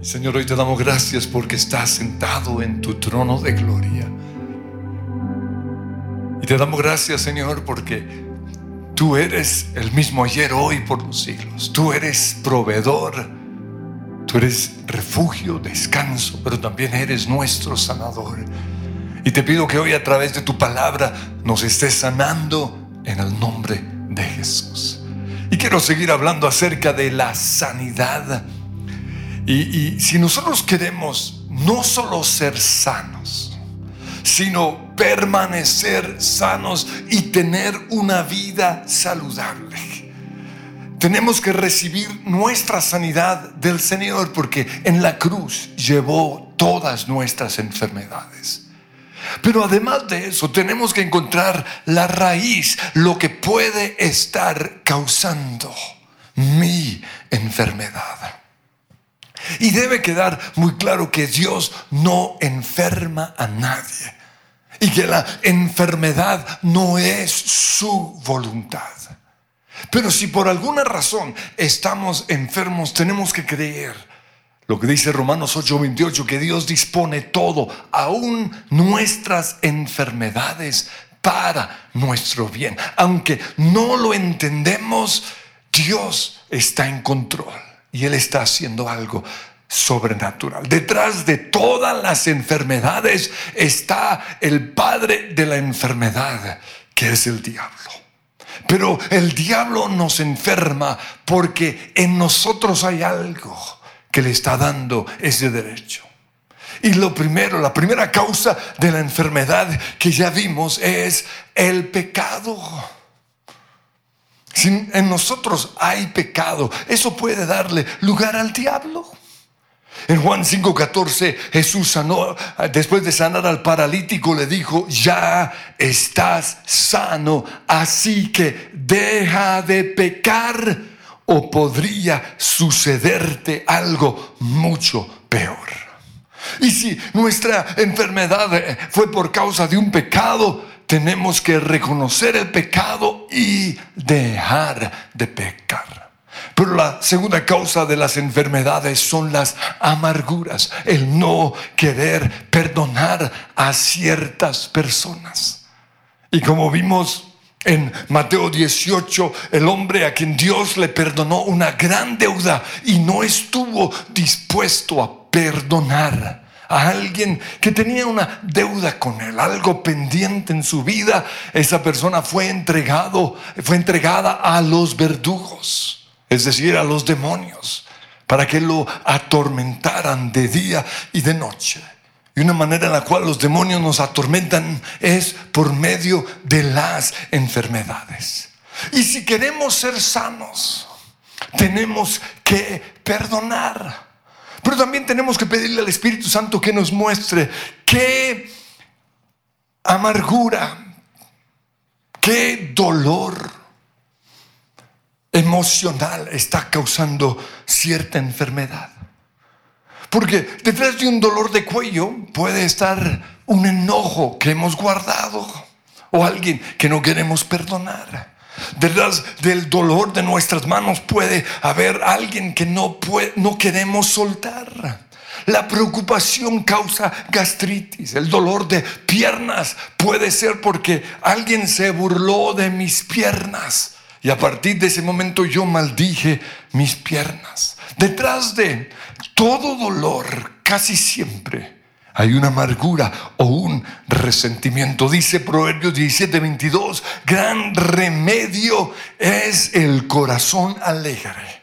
Señor, hoy te damos gracias porque estás sentado en tu trono de gloria. Y te damos gracias, Señor, porque tú eres el mismo ayer, hoy, por los siglos. Tú eres proveedor. Tú eres refugio, descanso, pero también eres nuestro sanador. Y te pido que hoy a través de tu palabra nos estés sanando en el nombre de Jesús. Y quiero seguir hablando acerca de la sanidad. Y, si nosotros queremos no solo ser sanos, sino permanecer sanos y tener una vida saludable. Tenemos que recibir nuestra sanidad del Señor porque en la cruz llevó todas nuestras enfermedades. Pero además de eso, tenemos que encontrar la raíz, lo que puede estar causando mi enfermedad. Y debe quedar muy claro que Dios no enferma a nadie y que la enfermedad no es su voluntad. Pero si por alguna razón estamos enfermos, tenemos que creer lo que dice Romanos 8:28, que Dios dispone todo, aún nuestras enfermedades, para nuestro bien. Aunque no lo entendemos, Dios está en control y Él está haciendo algo sobrenatural. Detrás de todas las enfermedades está el padre de la enfermedad, que es el diablo. Pero el diablo nos enferma porque en nosotros hay algo que le está dando ese derecho. Y lo primero, la primera causa de la enfermedad que ya vimos es el pecado. Si en nosotros hay pecado, eso puede darle lugar al diablo. En Juan 5:14 Jesús sanó, después de sanar al paralítico, le dijo, ya estás sano, así que deja de pecar o podría sucederte algo mucho peor. Y si nuestra enfermedad eh, fue por causa de un pecado, tenemos que reconocer el pecado y dejar de pecar. Pero la segunda causa de las enfermedades son las amarguras, el no querer perdonar a ciertas personas. Y como vimos en Mateo 18, el hombre a quien Dios le perdonó una gran deuda y no estuvo dispuesto a perdonar a alguien que tenía una deuda con él, algo pendiente en su vida, esa persona fue entregado, fue entregada a los verdugos, es decir, a los demonios, para que lo atormentaran de día y de noche. Y una manera en la cual los demonios nos atormentan es por medio de las enfermedades. Y si queremos ser sanos, tenemos que perdonar. Pero también tenemos que pedirle al Espíritu Santo que nos muestre qué amargura, qué dolor emocional está causando cierta enfermedad. Porque detrás de un dolor de cuello puede estar un enojo que hemos guardado o alguien que no queremos perdonar. Detrás del dolor de nuestras manos puede haber alguien que no, no queremos soltar. La preocupación causa gastritis. El dolor de piernas puede ser porque alguien se burló de mis piernas. Y a partir de ese momento yo maldije mis piernas. Detrás de todo dolor, casi siempre, hay una amargura o un resentimiento. Dice Proverbios 17, 22, gran remedio es el corazón alegre,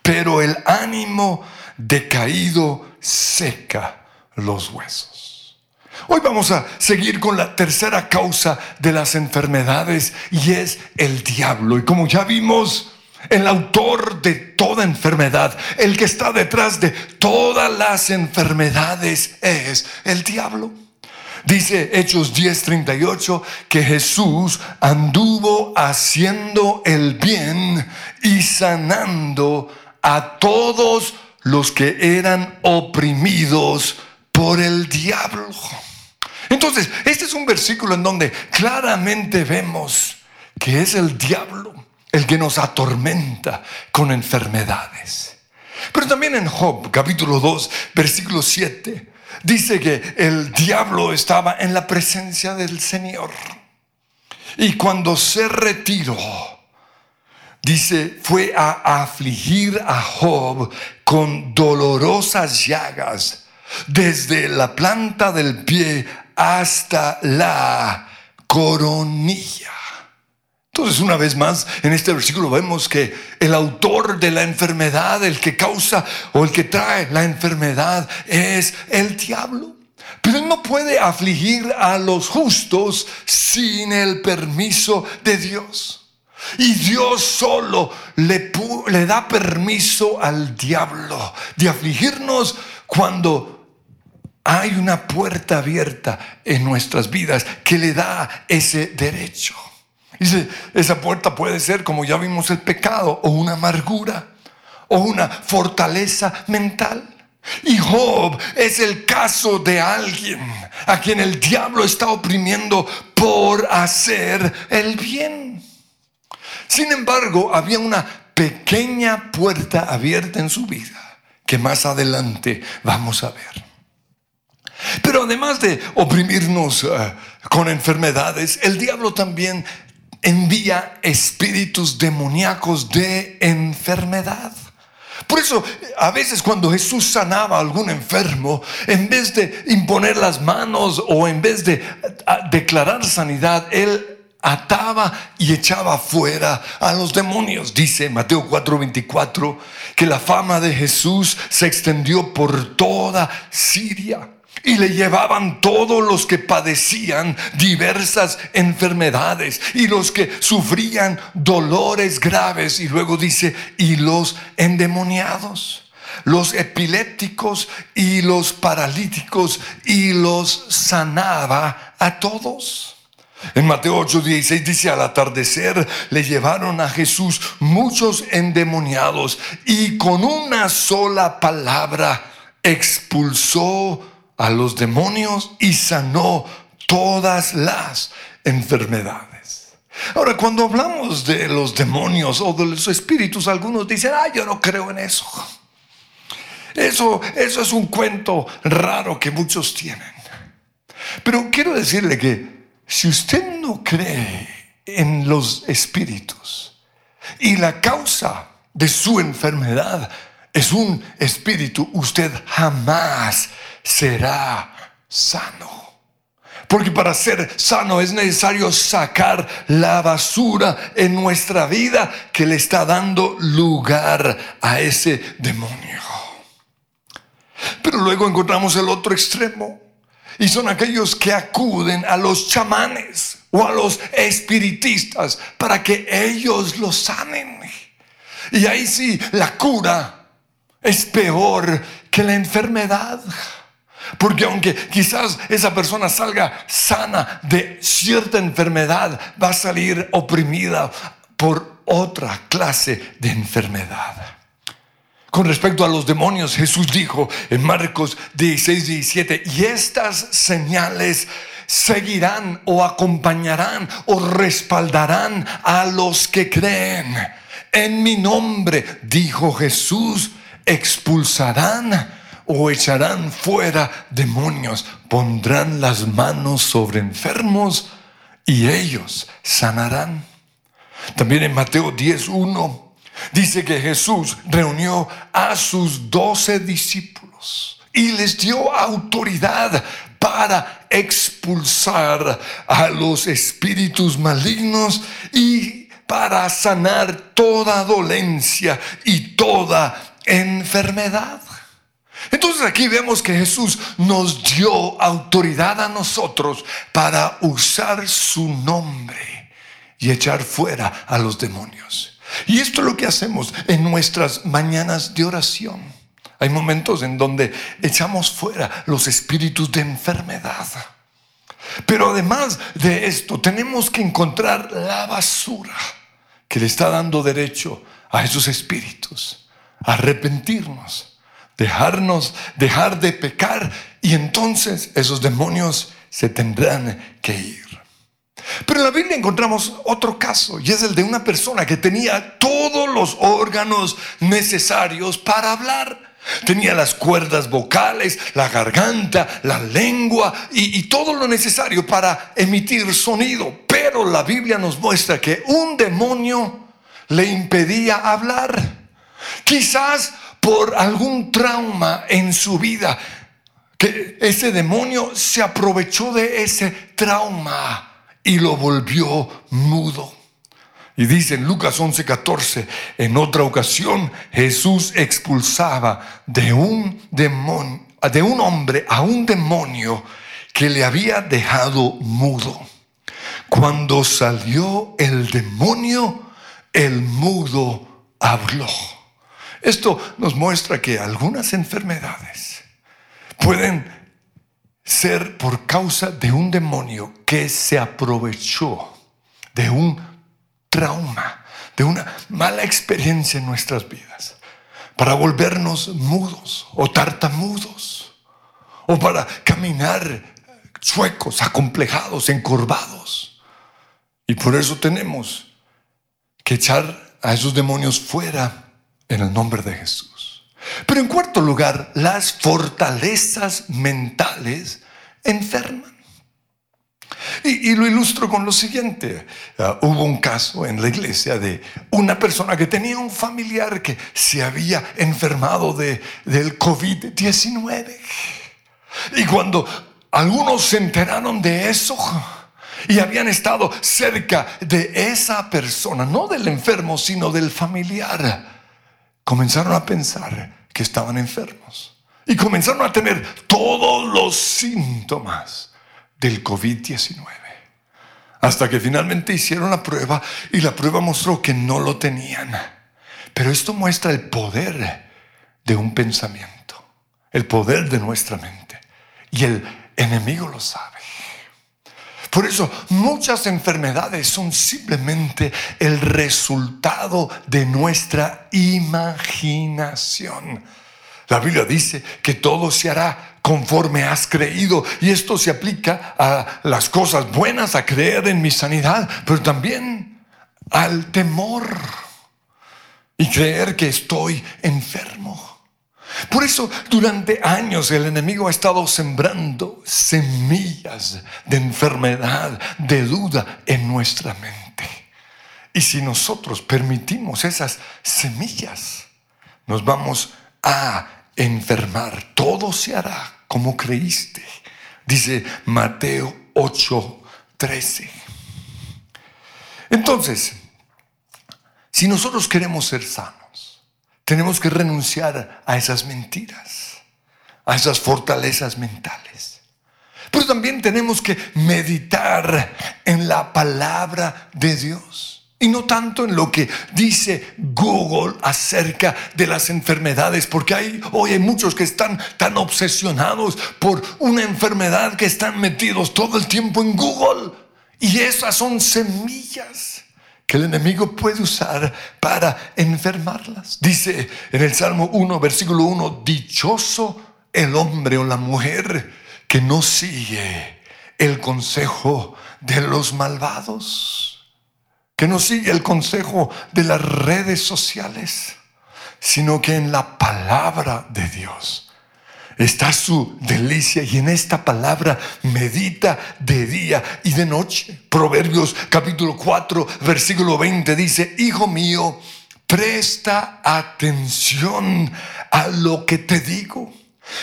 pero el ánimo decaído seca los huesos. Hoy vamos a seguir con la tercera causa de las enfermedades y es el diablo. Y como ya vimos, el autor de toda enfermedad, el que está detrás de todas las enfermedades es el diablo. Dice Hechos 10:38 que Jesús anduvo haciendo el bien y sanando a todos los que eran oprimidos por el diablo. Entonces, este es un versículo en donde claramente vemos que es el diablo el que nos atormenta con enfermedades. Pero también en Job, capítulo 2, versículo 7, dice que el diablo estaba en la presencia del Señor. Y cuando se retiró, dice, fue a afligir a Job con dolorosas llagas, desde la planta del pie hasta la coronilla. Entonces, una vez más, en este versículo vemos que el autor de la enfermedad, el que causa o el que trae la enfermedad, es el diablo. Pero no puede afligir a los justos sin el permiso de Dios. Y Dios solo le, le da permiso al diablo de afligirnos cuando hay una puerta abierta en nuestras vidas que le da ese derecho. Dice, esa puerta puede ser, como ya vimos, el pecado o una amargura o una fortaleza mental. Y Job es el caso de alguien a quien el diablo está oprimiendo por hacer el bien. Sin embargo, había una pequeña puerta abierta en su vida que más adelante vamos a ver. Pero además de oprimirnos eh, con enfermedades, el diablo también envía espíritus demoníacos de enfermedad. Por eso, a veces cuando Jesús sanaba a algún enfermo, en vez de imponer las manos o en vez de declarar sanidad, él ataba y echaba fuera a los demonios. Dice Mateo 4:24 que la fama de Jesús se extendió por toda Siria y le llevaban todos los que padecían diversas enfermedades y los que sufrían dolores graves. Y luego dice, y los endemoniados los epilépticos y los paralíticos y los sanaba a todos. En Mateo 8:16 dice, al atardecer le llevaron a Jesús muchos endemoniados y con una sola palabra expulsó a los demonios y sanó todas las enfermedades. Ahora, cuando hablamos de los demonios o de los espíritus, algunos dicen, ah, yo no creo en eso. Eso, eso es un cuento raro que muchos tienen. Pero quiero decirle que si usted no cree en los espíritus y la causa de su enfermedad es un espíritu, usted jamás será sano. Porque para ser sano es necesario sacar la basura en nuestra vida que le está dando lugar a ese demonio. Pero luego encontramos el otro extremo. Y son aquellos que acuden a los chamanes o a los espiritistas para que ellos los sanen. Y ahí sí, la cura es peor que la enfermedad. Porque aunque quizás esa persona salga sana de cierta enfermedad, va a salir oprimida por otra clase de enfermedad. Con respecto a los demonios, Jesús dijo en Marcos 16, 17, y estas señales seguirán o acompañarán o respaldarán a los que creen. En mi nombre, dijo Jesús, expulsarán o echarán fuera demonios, pondrán las manos sobre enfermos y ellos sanarán. También en Mateo 10.1 dice que Jesús reunió a sus doce discípulos y les dio autoridad para expulsar a los espíritus malignos y para sanar toda dolencia y toda enfermedad. Entonces aquí vemos que Jesús nos dio autoridad a nosotros para usar su nombre y echar fuera a los demonios. Y esto es lo que hacemos en nuestras mañanas de oración. Hay momentos en donde echamos fuera los espíritus de enfermedad. Pero además de esto, tenemos que encontrar la basura que le está dando derecho a esos espíritus, arrepentirnos dejarnos, dejar de pecar y entonces esos demonios se tendrán que ir. Pero en la Biblia encontramos otro caso y es el de una persona que tenía todos los órganos necesarios para hablar. Tenía las cuerdas vocales, la garganta, la lengua y, todo lo necesario para emitir sonido. Pero la Biblia nos muestra que un demonio le impedía hablar. Quizás por algún trauma en su vida, que ese demonio se aprovechó de ese trauma y lo volvió mudo. Y dice en Lucas 11:14, en otra ocasión Jesús expulsaba de un de un hombre a un demonio que le había dejado mudo. Cuando salió el demonio, el mudo habló. Esto nos muestra que algunas enfermedades pueden ser por causa de un demonio que se aprovechó de un trauma, de una mala experiencia en nuestras vidas, para volvernos mudos o tartamudos, o para caminar chuecos, acomplejados, encorvados. Y por eso tenemos que echar a esos demonios fuera en el nombre de Jesús. Pero en cuarto lugar, las fortalezas mentales enferman. Y, lo ilustro con lo siguiente. Ah, hubo un caso en la iglesia de una persona que tenía un familiar que se había enfermado de, del COVID-19. Y cuando algunos se enteraron de eso y habían estado cerca de esa persona, no del enfermo, sino del familiar, comenzaron a pensar, que estaban enfermos. Y comenzaron a tener todos los síntomas del COVID-19. Hasta que finalmente hicieron la prueba y la prueba mostró que no lo tenían. Pero esto muestra el poder de un pensamiento, el poder de nuestra mente. Y el enemigo lo sabe. Por eso muchas enfermedades son simplemente el resultado de nuestra imaginación. La Biblia dice que todo se hará conforme has creído y esto se aplica a las cosas buenas, a creer en mi sanidad, pero también al temor y creer que estoy enfermo. Por eso durante años el enemigo ha estado sembrando semillas de enfermedad, de duda en nuestra mente. Y si nosotros permitimos esas semillas, nos vamos a enfermar. Todo se hará como creíste. Dice Mateo 8, 13. Entonces, si nosotros queremos ser sanos, tenemos que renunciar a esas mentiras, a esas fortalezas mentales. Pero también tenemos que meditar en la palabra de Dios. Y no tanto en lo que dice Google acerca de las enfermedades, porque hay, hoy hay muchos que están tan obsesionados por una enfermedad que están metidos todo el tiempo en Google. Y esas son semillas que el enemigo puede usar para enfermarlas. Dice en el Salmo 1, versículo 1, dichoso el hombre o la mujer que no sigue el consejo de los malvados, que no sigue el consejo de las redes sociales, sino que en la palabra de Dios está su delicia y en esta palabra medita de día y de noche. Proverbios capítulo 4, versículo 20 dice, Hijo mío, presta atención a lo que te digo.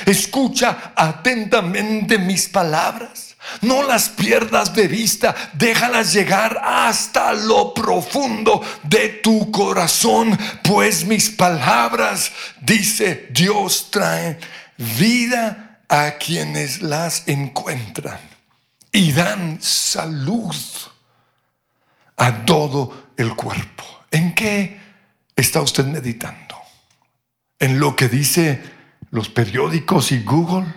Escucha atentamente mis palabras. No las pierdas de vista, déjalas llegar hasta lo profundo de tu corazón, pues mis palabras, dice Dios, traen vida a quienes las encuentran y dan salud a todo el cuerpo. ¿En qué está usted meditando? ¿En lo que dice los periódicos y Google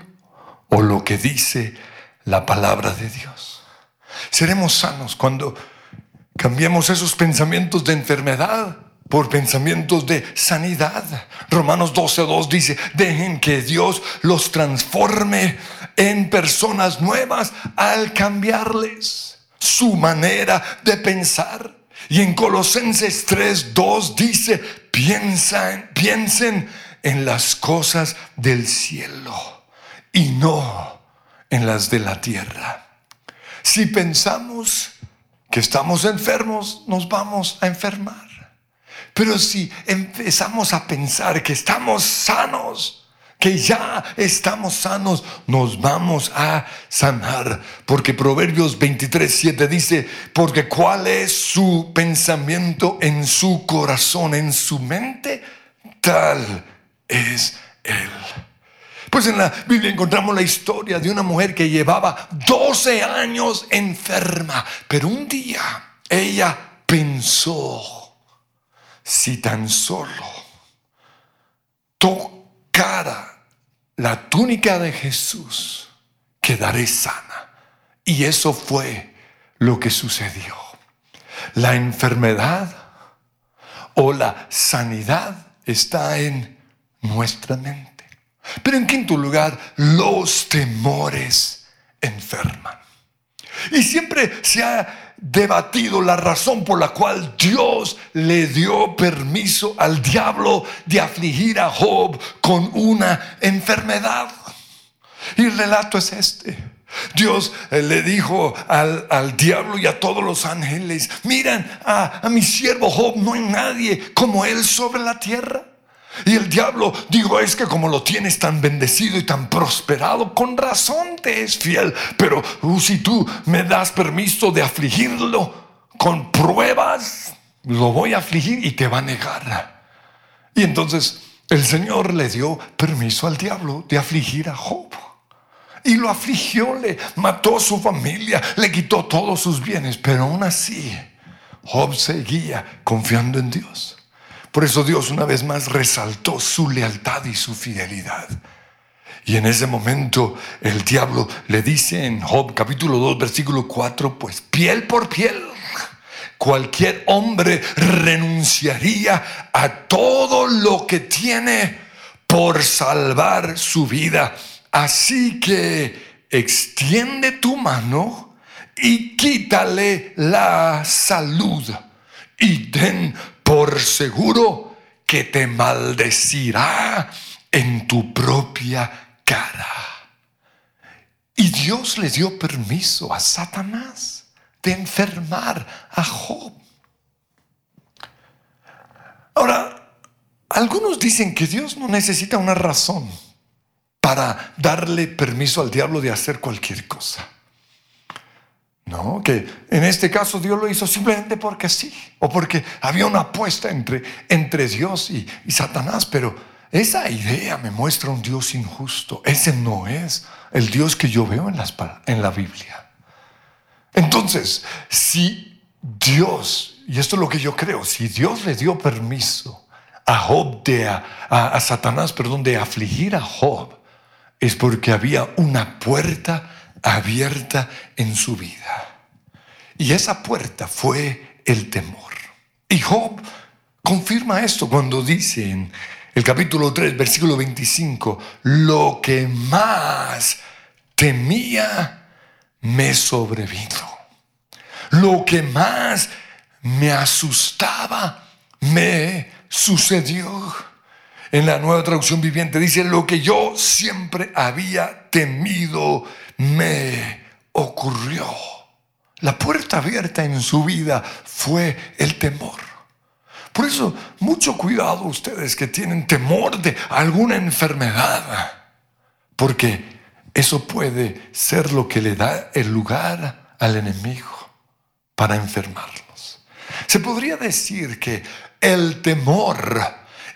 o lo que dice la palabra de Dios? Seremos sanos cuando cambiemos esos pensamientos de enfermedad por pensamientos de sanidad. Romanos 12.2 dice, dejen que Dios los transforme en personas nuevas al cambiarles. su manera de pensar. Y en Colosenses 3, 2 dice, piensen en las cosas del cielo y no en las de la tierra. Si pensamos que estamos enfermos, nos vamos a enfermar. Pero si empezamos a pensar que estamos sanos, que ya estamos sanos, nos vamos a sanar. Porque Proverbios 23, 7 dice, porque cuál es su pensamiento en su corazón, en su mente, tal es él. Pues en la Biblia encontramos la historia de una mujer que llevaba 12 años enferma, pero un día ella pensó, si tan solo tocara la túnica de Jesús, quedaré sana. Y eso fue lo que sucedió. La enfermedad o la sanidad está en nuestra mente. Pero en quinto lugar, los temores enferman. Y siempre se ha debatido la razón por la cual Dios le dio permiso al diablo de afligir a Job con una enfermedad. Y el relato es este. Dios eh, le dijo al, diablo y a todos los ángeles, miran a, a mi siervo Job, no hay nadie como él sobre la tierra. Y el diablo dijo, es que como lo tienes tan bendecido y tan prosperado, con razón te es fiel. Pero uh, si tú me das permiso de afligirlo con pruebas, lo voy a afligir y te va a negar. Y entonces el Señor le dio permiso al diablo de afligir a Job. Y lo afligió, le mató a su familia, le quitó todos sus bienes. Pero aún así, Job seguía confiando en Dios. Por eso Dios una vez más resaltó su lealtad y su fidelidad. Y en ese momento el diablo le dice en Job capítulo 2 versículo 4, pues piel por piel, cualquier hombre renunciaría a todo lo que tiene por salvar su vida. Así que extiende tu mano y quítale la salud y ten por seguro que te maldecirá en tu propia cara. Y Dios le dio permiso a Satanás de enfermar a Job. Ahora, algunos dicen que Dios no necesita una razón para darle permiso al diablo de hacer cualquier cosa. No, que en este caso Dios lo hizo simplemente porque sí, o porque había una apuesta entre, entre Dios y, Satanás, pero esa idea me muestra un Dios injusto. Ese no es el Dios que yo veo en, en la Biblia. Entonces, si Dios, y esto es lo que yo creo, si Dios le dio permiso a Job de a, a Satanás, perdón, de afligir a Job, es porque había una puerta abierta en su vida. Y esa puerta fue el temor. Y Job confirma esto cuando dice en el capítulo 3, versículo 25, lo que más temía me sobrevino. Lo que más me asustaba me sucedió. En la nueva traducción viviente dice, lo que yo siempre había temido me ocurrió. La puerta abierta en su vida fue el temor. Por eso, mucho cuidado ustedes que tienen temor de alguna enfermedad, porque eso puede ser lo que le da el lugar al enemigo para enfermarlos. Se podría decir que el temor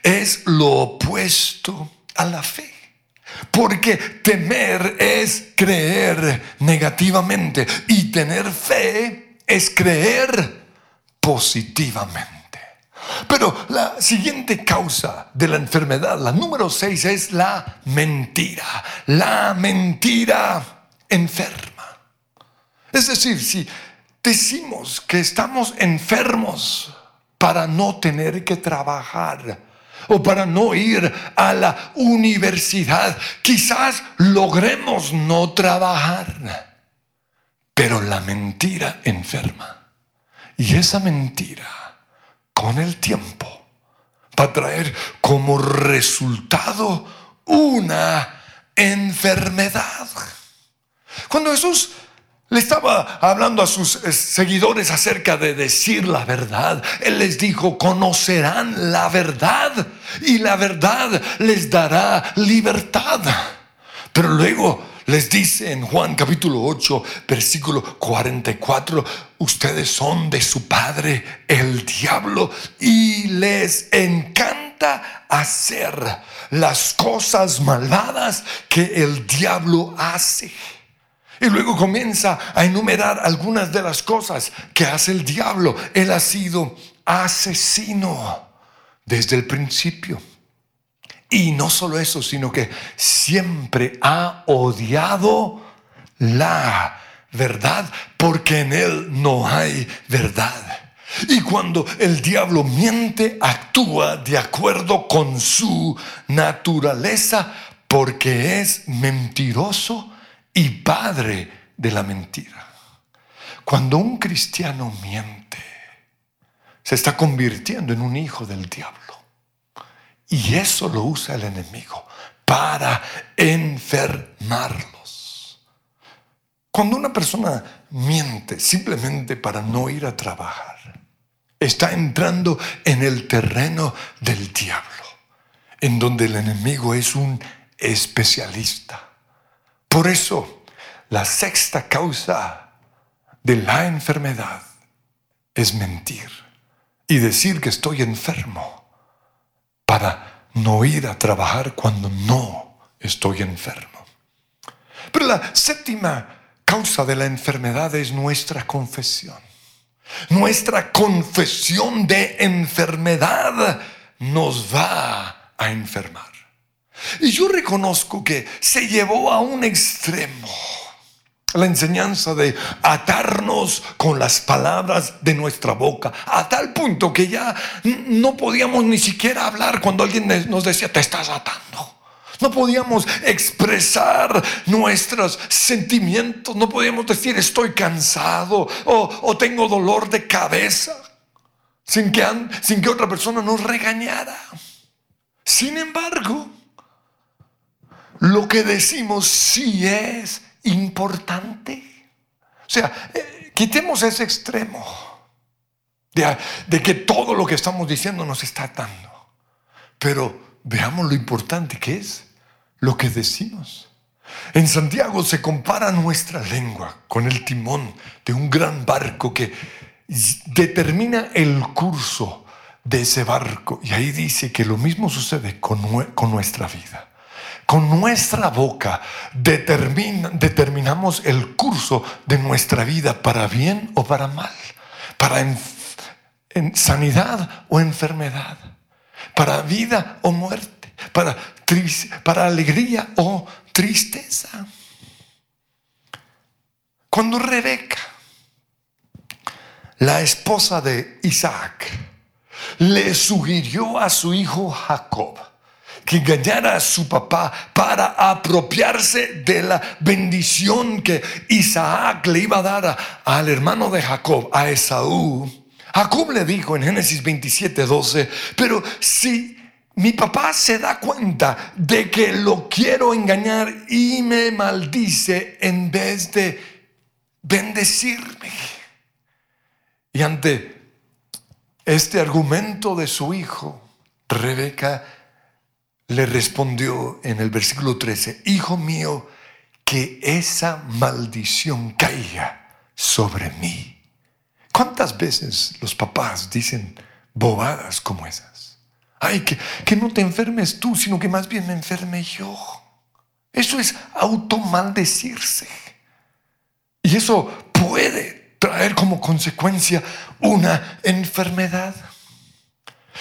es lo opuesto a la fe. Porque temer es creer negativamente y tener fe es creer positivamente. Pero la siguiente causa de la enfermedad, la número seis, es la mentira. La mentira enferma. Es decir, si decimos que estamos enfermos para no tener que trabajar, o para no ir a la universidad. Quizás logremos no trabajar, Pero la mentira enferma. Y esa mentira, con el tiempo, va a traer como resultado una enfermedad. Cuando Jesús le estaba hablando a sus eh, seguidores acerca de decir la verdad. Él les dijo, conocerán la verdad y la verdad les dará libertad. Pero luego les dice en Juan capítulo 8, versículo 44, ustedes son de su padre el diablo y les encanta hacer las cosas malvadas que el diablo hace. Y luego comienza a enumerar algunas de las cosas que hace el diablo. Él ha sido asesino desde el principio. Y no solo eso, sino que siempre ha odiado la verdad porque en él no hay verdad. Y cuando el diablo miente, actúa de acuerdo con su naturaleza porque es mentiroso y padre de la mentira. Cuando un cristiano miente, se está convirtiendo en un hijo del diablo. Y eso lo usa el enemigo para enfermarlos. Cuando una persona miente simplemente para no ir a trabajar, está entrando en el terreno del diablo, en donde el enemigo es un especialista por eso, la sexta causa de la enfermedad es mentir y decir que estoy enfermo para no ir a trabajar cuando no estoy enfermo. Pero la séptima causa de la enfermedad es nuestra confesión. Nuestra confesión de enfermedad nos va a enfermar. Y yo reconozco que se llevó a un extremo la enseñanza de atarnos con las palabras de nuestra boca, a tal punto que ya no podíamos ni siquiera hablar cuando alguien nos decía, te estás atando. No podíamos expresar nuestros sentimientos, no podíamos decir estoy cansado o, tengo dolor de cabeza sin que, sin que otra persona nos regañara. Sin embargo, lo que decimos sí es importante. O sea, eh, quitemos ese extremo de, de, que todo lo que estamos diciendo nos está atando. Pero veamos lo importante que es lo que decimos. En Santiago se compara nuestra lengua con el timón de un gran barco que determina el curso de ese barco. Y ahí dice que lo mismo sucede con, con nuestra vida. Con nuestra boca determinamos el curso de nuestra vida para bien o para mal, para sanidad o enfermedad, para vida o muerte, para, para alegría o tristeza. Cuando Rebeca, la esposa de Isaac, le sugirió a su hijo Jacob, que engañara a su papá para apropiarse de la bendición que Isaac le iba a dar al hermano de Jacob, a Esaú. Jacob le dijo en Génesis 27, 12, pero si mi papá se da cuenta de que lo quiero engañar y me maldice en vez de bendecirme. Y ante este argumento de su hijo, Rebeca le respondió en el versículo 13, Hijo mío, que esa maldición caiga sobre mí. ¿Cuántas veces los papás dicen bobadas como esas? Ay, que, que no te enfermes tú, sino que más bien me enferme yo. Eso es automaldecirse. Y eso puede traer como consecuencia una enfermedad.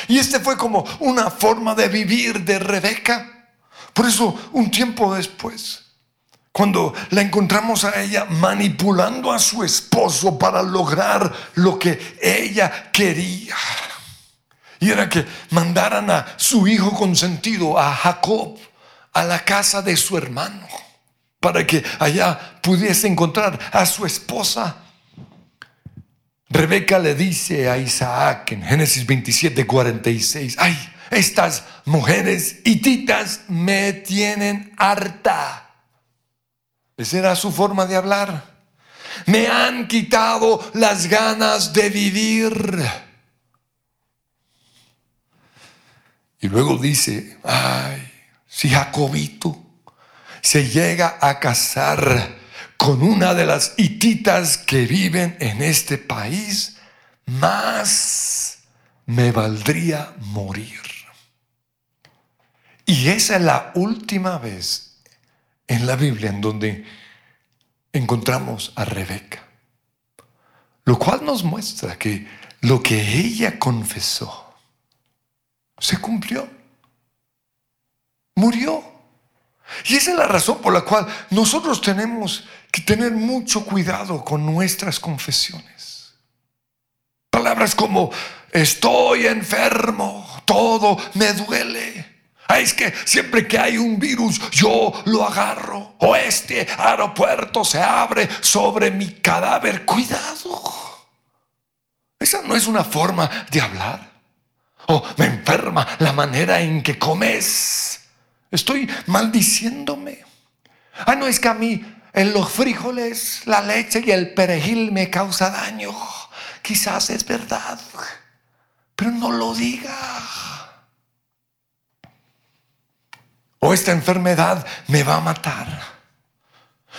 Y este fue como una forma de vivir de Rebeca. Por eso, un tiempo después, cuando la encontramos a ella manipulando a su esposo para lograr lo que ella quería. Y era que mandaran a su hijo consentido, a Jacob, a la casa de su hermano. para que allá pudiese encontrar a su esposa. Rebeca le dice a Isaac en Génesis 27, 46, ay, estas mujeres hititas me tienen harta. Esa era su forma de hablar. Me han quitado las ganas de vivir. Y luego dice, ay, si Jacobito se llega a casar con una de las hititas que viven en este país, más me valdría morir. Y esa es la última vez en la Biblia en donde encontramos a Rebeca. Lo cual nos muestra que lo que ella confesó se cumplió. Murió. Y esa es la razón por la cual nosotros tenemos que tener mucho cuidado con nuestras confesiones. Palabras como estoy enfermo, todo me duele. Es que siempre que hay un virus yo lo agarro. O este aeropuerto se abre sobre mi cadáver. Cuidado. Esa no es una forma de hablar. O me enferma la manera en que comes. Estoy maldiciéndome. Ah, no es que a mí en los frijoles, la leche y el perejil me causa daño. Quizás es verdad, pero no lo diga. O esta enfermedad me va a matar.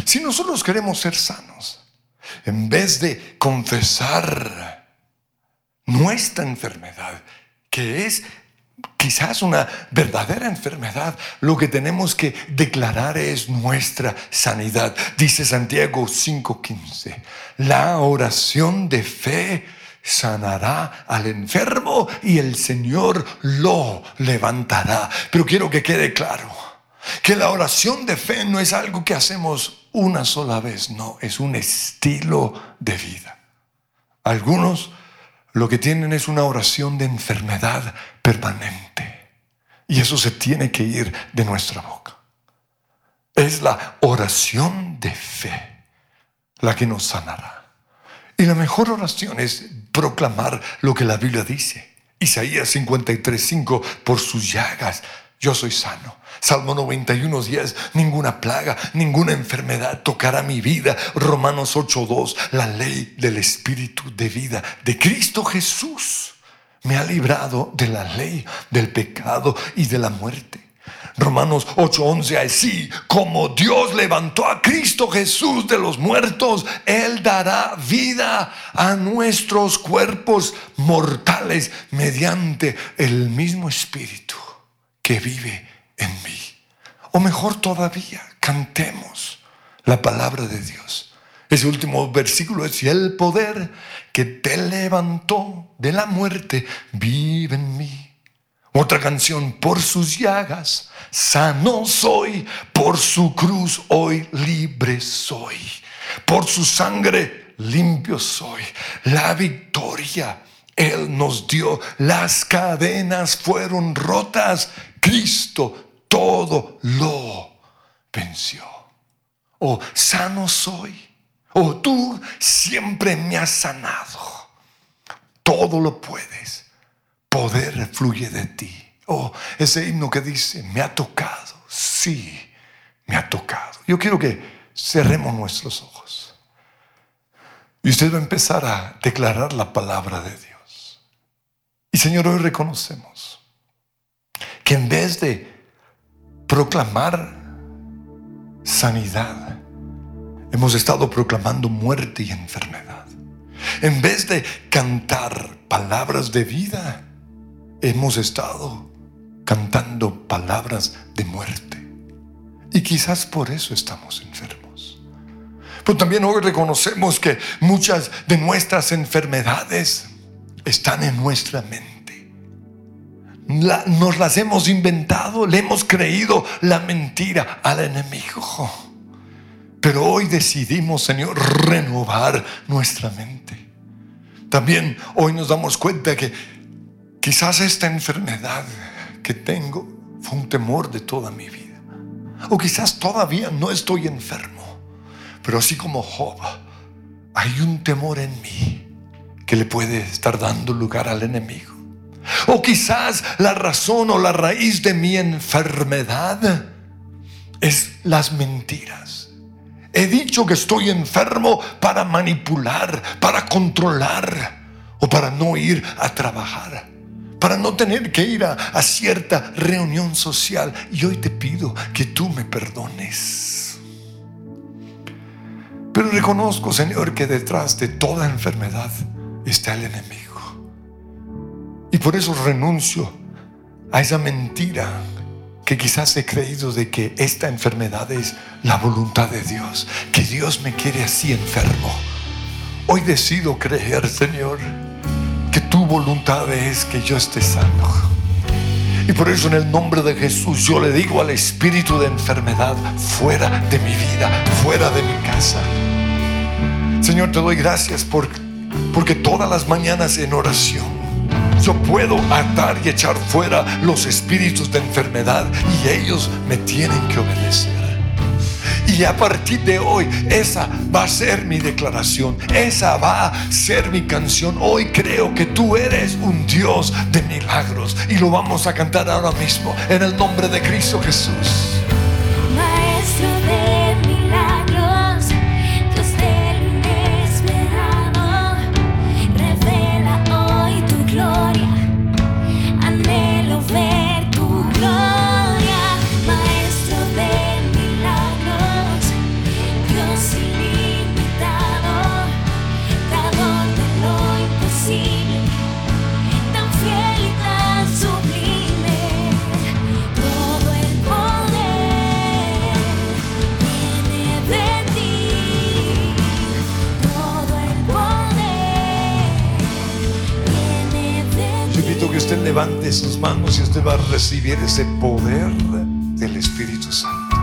Si nosotros queremos ser sanos, en vez de confesar nuestra enfermedad, que es quizás una verdadera enfermedad, lo que tenemos que declarar es nuestra sanidad. Dice Santiago 5:15, la oración de fe sanará al enfermo y el Señor lo levantará. Pero quiero que quede claro que la oración de fe no es algo que hacemos una sola vez, no, es un estilo de vida. Algunos lo que tienen es una oración de enfermedad permanente. Y eso se tiene que ir de nuestra boca. Es la oración de fe la que nos sanará. Y la mejor oración es proclamar lo que la Biblia dice. Isaías 53:5, por sus llagas yo soy sano. Salmo 91, 10, ninguna plaga, ninguna enfermedad tocará mi vida. Romanos 8, 2, la ley del Espíritu de vida de Cristo Jesús me ha librado de la ley, del pecado y de la muerte. Romanos 8:11, así como Dios levantó a Cristo Jesús de los muertos, Él dará vida a nuestros cuerpos mortales mediante el mismo Espíritu que vive en mí. O mejor todavía, cantemos la palabra de Dios. Ese último versículo es, y el poder que te levantó de la muerte vive en mí. Otra canción, por sus llagas, sano soy, por su cruz hoy libre soy, por su sangre limpio soy. La victoria Él nos dio, las cadenas fueron rotas, Cristo todo lo venció. O sano soy. O tú siempre me has sanado. Todo lo puedes. Poder fluye de ti. O ese himno que dice, me ha tocado. Sí, me ha tocado. Yo quiero que cerremos nuestros ojos. Y usted va a empezar a declarar la palabra de Dios. Y Señor, hoy reconocemos que en vez de proclamar sanidad, hemos estado proclamando muerte y enfermedad. En vez de cantar palabras de vida, hemos estado cantando palabras de muerte. Y quizás por eso estamos enfermos. Pero también hoy reconocemos que muchas de nuestras enfermedades están en nuestra mente nos las hemos inventado, le hemos creído la mentira al enemigo. Pero hoy decidimos, Señor, renovar nuestra mente. También hoy nos damos cuenta que quizás esta enfermedad que tengo fue un temor de toda mi vida. O quizás todavía no estoy enfermo, pero así como Job, hay un temor en mí que le puede estar dando lugar al enemigo. O quizás la razón o la raíz de mi enfermedad es las mentiras. He dicho que estoy enfermo para manipular, para controlar o para no ir a trabajar, para no tener que ir a, cierta reunión social. Y hoy te pido que tú me perdones. Pero reconozco, Señor, que detrás de toda enfermedad está el enemigo. Y por eso renuncio a esa mentira que quizás he creído de que esta enfermedad es la voluntad de Dios, que Dios me quiere así enfermo. Hoy decido creer, Señor, que tu voluntad es que yo esté sano. Y por eso en el nombre de Jesús yo le digo al espíritu de enfermedad, fuera de mi vida, fuera de mi casa. Señor, te doy gracias por, porque todas las mañanas en oración yo puedo atar y echar fuera los espíritus de enfermedad y ellos me tienen que obedecer. Y a partir de hoy, esa va a ser mi declaración, esa va a ser mi canción. Hoy creo que tú eres un Dios de milagros y lo vamos a cantar ahora mismo en el nombre de Cristo Jesús. Levante sus manos y usted va a recibir ese poder del Espíritu Santo.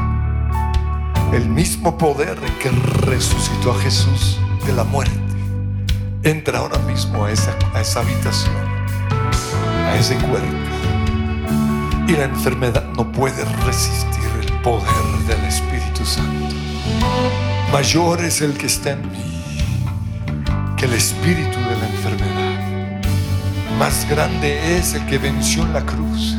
El mismo poder que resucitó a Jesús de la muerte. Entra ahora mismo a esa, a esa habitación, a ese cuerpo. Y la enfermedad no puede resistir el poder del Espíritu Santo. Mayor es el que está en mí que el espíritu de la enfermedad más grande es el que venció en la cruz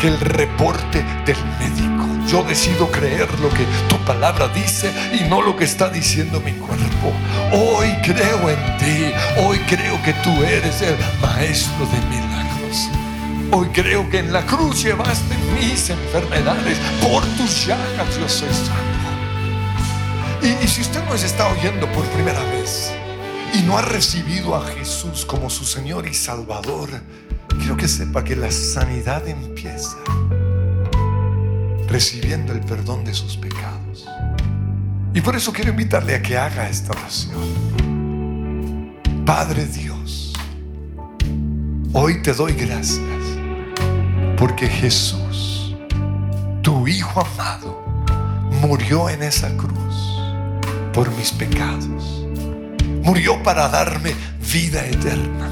que el reporte del médico. Yo decido creer lo que tu palabra dice y no lo que está diciendo mi cuerpo. Hoy creo en ti. Hoy creo que tú eres el maestro de milagros. Hoy creo que en la cruz llevaste mis enfermedades. Por tus llagas yo soy sano. Y, y si usted nos está oyendo por primera vez, no ha recibido a Jesús como su Señor y Salvador, quiero que sepa que la sanidad empieza recibiendo el perdón de sus pecados. Y por eso quiero invitarle a que haga esta oración. Padre Dios, hoy te doy gracias porque Jesús, tu Hijo amado, murió en esa cruz por mis pecados Murió para darme vida eterna,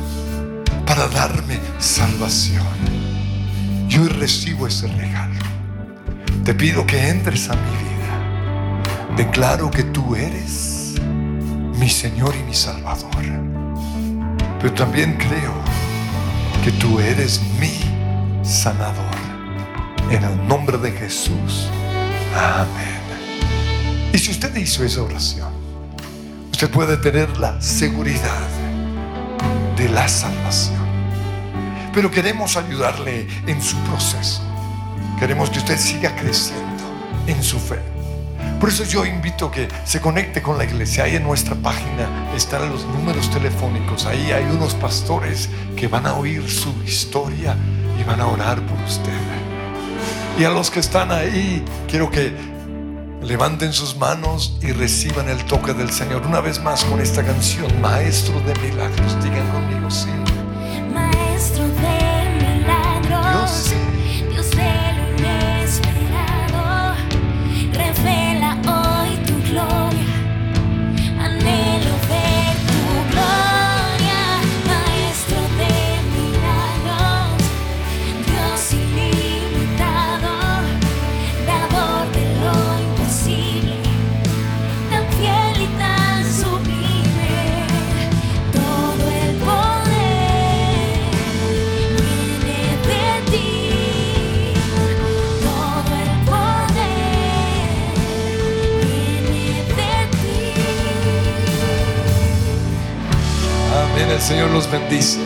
para darme salvación. Y hoy recibo ese regalo. Te pido que entres a mi vida. Declaro que tú eres mi Señor y mi Salvador. Pero también creo que tú eres mi sanador. En el nombre de Jesús. Amén. Y si usted hizo esa oración, usted puede tener la seguridad de la salvación. Pero queremos ayudarle en su proceso. Queremos que usted siga creciendo en su fe. Por eso yo invito que se conecte con la iglesia. Ahí en nuestra página están los números telefónicos. Ahí hay unos pastores que van a oír su historia y van a orar por usted. Y a los que están ahí, quiero que Levanten sus manos y reciban el toque del Señor. Una vez más con esta canción, Maestro de Milagros. Digan conmigo, sí. Maestro de Milagros. Dios, Dios Señor los bendice.